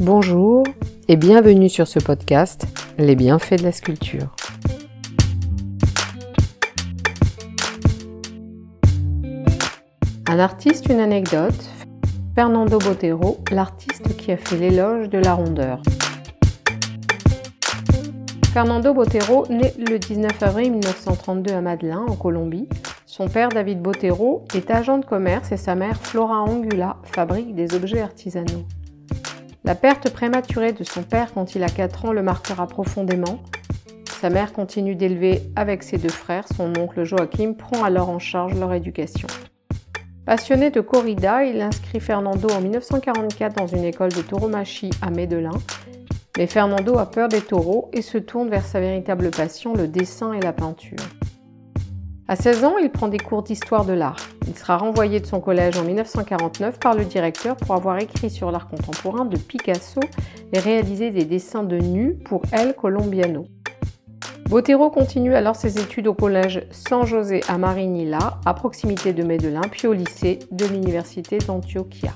Bonjour et bienvenue sur ce podcast Les bienfaits de la sculpture. Un artiste, une anecdote. Fernando Botero, l'artiste qui a fait l'éloge de la rondeur. Fernando Botero naît le 19 avril 1932 à Madeleine, en Colombie. Son père, David Botero, est agent de commerce et sa mère, Flora Angula, fabrique des objets artisanaux. La perte prématurée de son père quand il a 4 ans le marquera profondément. Sa mère continue d'élever avec ses deux frères, son oncle Joachim prend alors en charge leur éducation. Passionné de corrida, il inscrit Fernando en 1944 dans une école de tauromachie à Medellin. Mais Fernando a peur des taureaux et se tourne vers sa véritable passion, le dessin et la peinture. À 16 ans, il prend des cours d'histoire de l'art. Il sera renvoyé de son collège en 1949 par le directeur pour avoir écrit sur l'art contemporain de Picasso et réalisé des dessins de nus pour El Colombiano. Botero continue alors ses études au collège San José à Marinilla, à proximité de Medellin, puis au lycée de l'université d'Antioquia.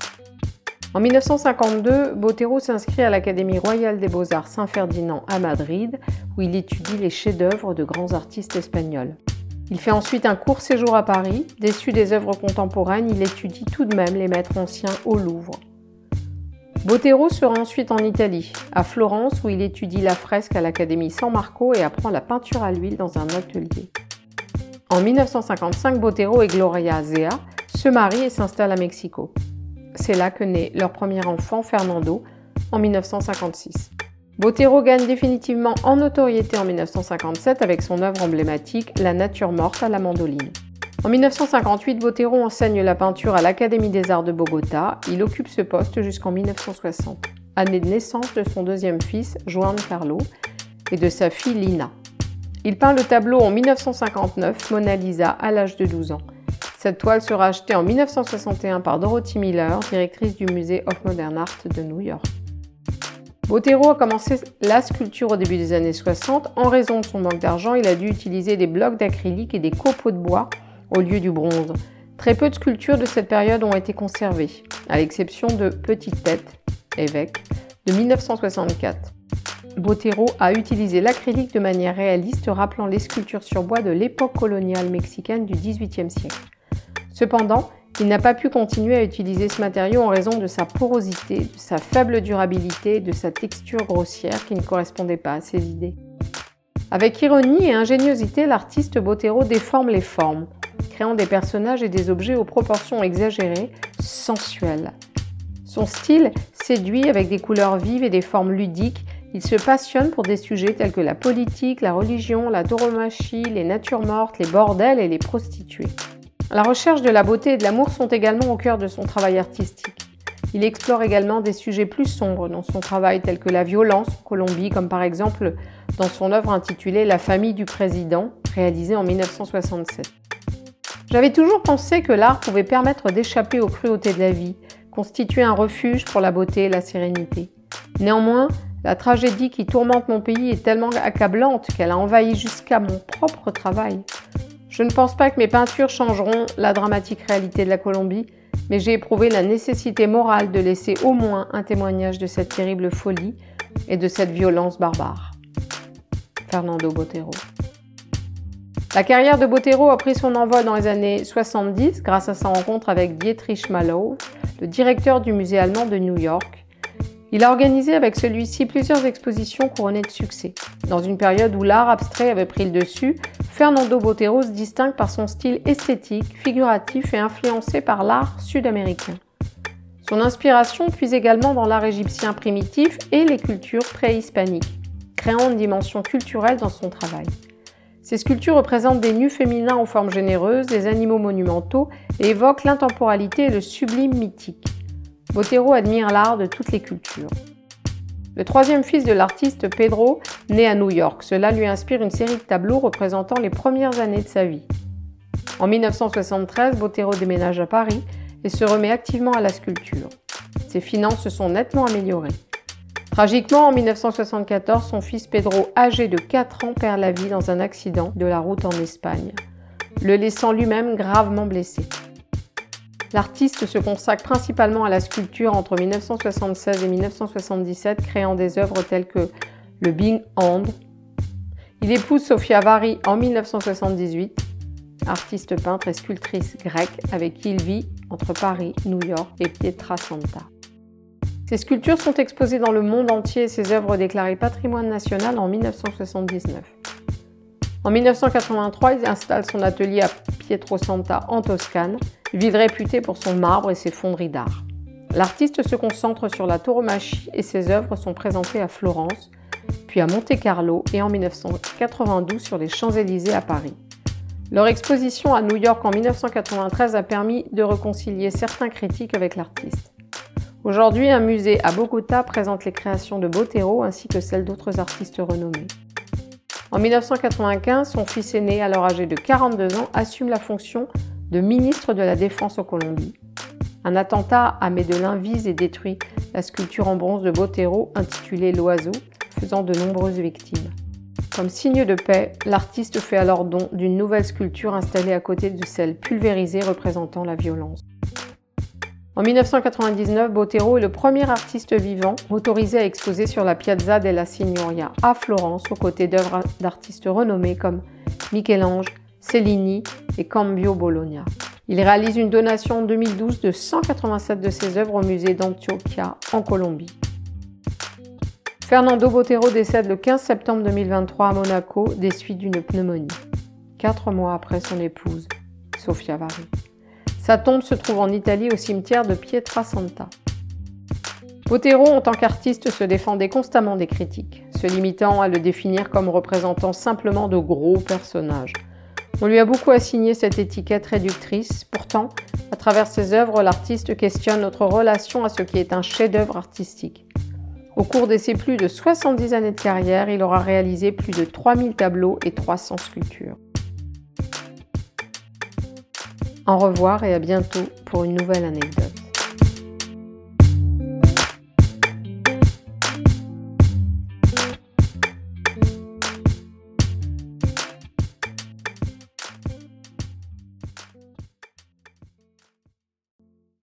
En 1952, Botero s'inscrit à l'Académie royale des beaux-arts Saint-Ferdinand à Madrid, où il étudie les chefs-d'œuvre de grands artistes espagnols. Il fait ensuite un court séjour à Paris. Déçu des œuvres contemporaines, il étudie tout de même les maîtres anciens au Louvre. Botero sera ensuite en Italie, à Florence, où il étudie la fresque à l'Académie San Marco et apprend la peinture à l'huile dans un atelier. En 1955, Botero et Gloria Zea se marient et s'installent à Mexico. C'est là que naît leur premier enfant, Fernando, en 1956. Botero gagne définitivement en notoriété en 1957 avec son œuvre emblématique La nature morte à la mandoline. En 1958, Botero enseigne la peinture à l'Académie des arts de Bogota. Il occupe ce poste jusqu'en 1960, année de naissance de son deuxième fils, Juan Carlo, et de sa fille Lina. Il peint le tableau en 1959, Mona Lisa, à l'âge de 12 ans. Cette toile sera achetée en 1961 par Dorothy Miller, directrice du musée of Modern Art de New York. Botero a commencé la sculpture au début des années 60. En raison de son manque d'argent, il a dû utiliser des blocs d'acrylique et des copeaux de bois au lieu du bronze. Très peu de sculptures de cette période ont été conservées, à l'exception de Petite Tête, évêque, de 1964. Botero a utilisé l'acrylique de manière réaliste, rappelant les sculptures sur bois de l'époque coloniale mexicaine du XVIIIe siècle. Cependant, il n'a pas pu continuer à utiliser ce matériau en raison de sa porosité, de sa faible durabilité, de sa texture grossière qui ne correspondait pas à ses idées. Avec ironie et ingéniosité, l'artiste Botero déforme les formes, créant des personnages et des objets aux proportions exagérées, sensuelles. Son style séduit avec des couleurs vives et des formes ludiques. Il se passionne pour des sujets tels que la politique, la religion, la tauromachie, les natures mortes, les bordels et les prostituées. La recherche de la beauté et de l'amour sont également au cœur de son travail artistique. Il explore également des sujets plus sombres dans son travail tels que la violence en Colombie, comme par exemple dans son œuvre intitulée La famille du président, réalisée en 1967. J'avais toujours pensé que l'art pouvait permettre d'échapper aux cruautés de la vie, constituer un refuge pour la beauté et la sérénité. Néanmoins, la tragédie qui tourmente mon pays est tellement accablante qu'elle a envahi jusqu'à mon propre travail. Je ne pense pas que mes peintures changeront la dramatique réalité de la Colombie, mais j'ai éprouvé la nécessité morale de laisser au moins un témoignage de cette terrible folie et de cette violence barbare. Fernando Botero. La carrière de Botero a pris son envol dans les années 70 grâce à sa rencontre avec Dietrich Mallow, le directeur du musée allemand de New York, il a organisé avec celui-ci plusieurs expositions couronnées de succès. Dans une période où l'art abstrait avait pris le dessus, Fernando Botero se distingue par son style esthétique, figuratif et influencé par l'art sud-américain. Son inspiration puise également dans l'art égyptien primitif et les cultures préhispaniques, créant une dimension culturelle dans son travail. Ces sculptures représentent des nus féminins aux formes généreuses, des animaux monumentaux et évoquent l'intemporalité et le sublime mythique. Botero admire l'art de toutes les cultures. Le troisième fils de l'artiste Pedro naît à New York. Cela lui inspire une série de tableaux représentant les premières années de sa vie. En 1973, Botero déménage à Paris et se remet activement à la sculpture. Ses finances se sont nettement améliorées. Tragiquement, en 1974, son fils Pedro, âgé de 4 ans, perd la vie dans un accident de la route en Espagne, le laissant lui-même gravement blessé. L'artiste se consacre principalement à la sculpture entre 1976 et 1977, créant des œuvres telles que le Big Hand. Il épouse Sofia Vari en 1978, artiste peintre et sculptrice grecque avec qui il vit entre Paris, New York et Pietrasanta. Ses sculptures sont exposées dans le monde entier et ses œuvres déclarées patrimoine national en 1979. En 1983, il installe son atelier à Pietrosanta en Toscane, ville réputée pour son marbre et ses fonderies d'art. L'artiste se concentre sur la tauromachie et ses œuvres sont présentées à Florence, puis à Monte-Carlo et en 1992 sur les Champs-Élysées à Paris. Leur exposition à New York en 1993 a permis de réconcilier certains critiques avec l'artiste. Aujourd'hui, un musée à Bogota présente les créations de Botero ainsi que celles d'autres artistes renommés. En 1995, son fils aîné, alors âgé de 42 ans, assume la fonction ministre de la Défense en Colombie. Un attentat à Medellin vise et détruit la sculpture en bronze de Botero intitulée L'Oiseau, faisant de nombreuses victimes. Comme signe de paix, l'artiste fait alors don d'une nouvelle sculpture installée à côté de celle pulvérisée représentant la violence. En 1999, Botero est le premier artiste vivant autorisé à exposer sur la Piazza della Signoria à Florence aux côtés d'œuvres d'artistes renommés comme Michel-Ange, Cellini et Cambio Bologna. Il réalise une donation en 2012 de 187 de ses œuvres au musée d'Antioquia en Colombie. Fernando Botero décède le 15 septembre 2023 à Monaco des suites d'une pneumonie, quatre mois après son épouse, Sofia Vari. Sa tombe se trouve en Italie au cimetière de Pietrasanta. Botero, en tant qu'artiste, se défendait constamment des critiques, se limitant à le définir comme représentant simplement de gros personnages. On lui a beaucoup assigné cette étiquette réductrice, pourtant, à travers ses œuvres, l'artiste questionne notre relation à ce qui est un chef-d'œuvre artistique. Au cours de ses plus de 70 années de carrière, il aura réalisé plus de 3000 tableaux et 300 sculptures. Au revoir et à bientôt pour une nouvelle anecdote.